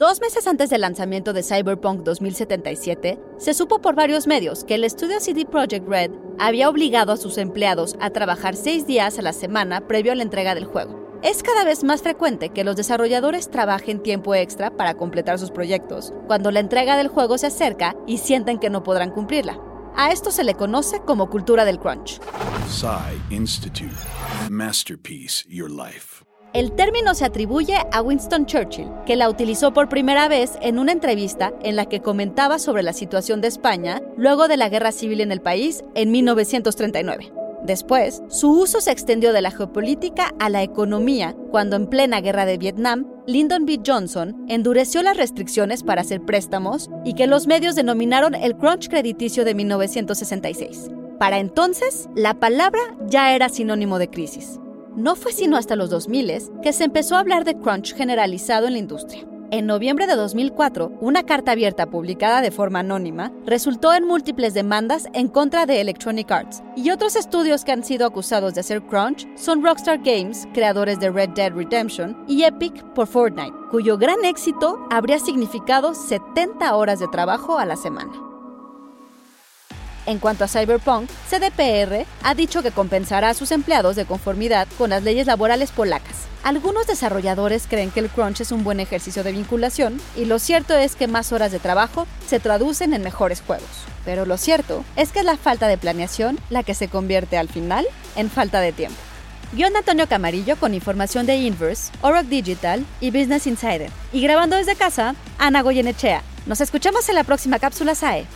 Dos meses antes del lanzamiento de Cyberpunk 2077, se supo por varios medios que el estudio CD Projekt Red había obligado a sus empleados a trabajar seis días a la semana previo a la entrega del juego. Es cada vez más frecuente que los desarrolladores trabajen tiempo extra para completar sus proyectos, cuando la entrega del juego se acerca y sienten que no podrán cumplirla. A esto se le conoce como cultura del crunch. Institute. Masterpiece Your Life. El término se atribuye a Winston Churchill, que la utilizó por primera vez en una entrevista en la que comentaba sobre la situación de España luego de la guerra civil en el país en 1939. Después, su uso se extendió de la geopolítica a la economía, cuando en plena guerra de Vietnam, Lyndon B. Johnson endureció las restricciones para hacer préstamos y que los medios denominaron el crunch crediticio de 1966. Para entonces, la palabra ya era sinónimo de crisis. No fue sino hasta los 2000 que se empezó a hablar de crunch generalizado en la industria. En noviembre de 2004, una carta abierta publicada de forma anónima resultó en múltiples demandas en contra de Electronic Arts, y otros estudios que han sido acusados de hacer crunch son Rockstar Games, creadores de Red Dead Redemption, y Epic por Fortnite, cuyo gran éxito habría significado 70 horas de trabajo a la semana. En cuanto a Cyberpunk, CDPR ha dicho que compensará a sus empleados de conformidad con las leyes laborales polacas. Algunos desarrolladores creen que el crunch es un buen ejercicio de vinculación y lo cierto es que más horas de trabajo se traducen en mejores juegos. Pero lo cierto es que es la falta de planeación la que se convierte al final en falta de tiempo. Guión Antonio Camarillo con información de Inverse, Oroc Digital y Business Insider. Y grabando desde casa, Ana Goyenechea. Nos escuchamos en la próxima cápsula SAE.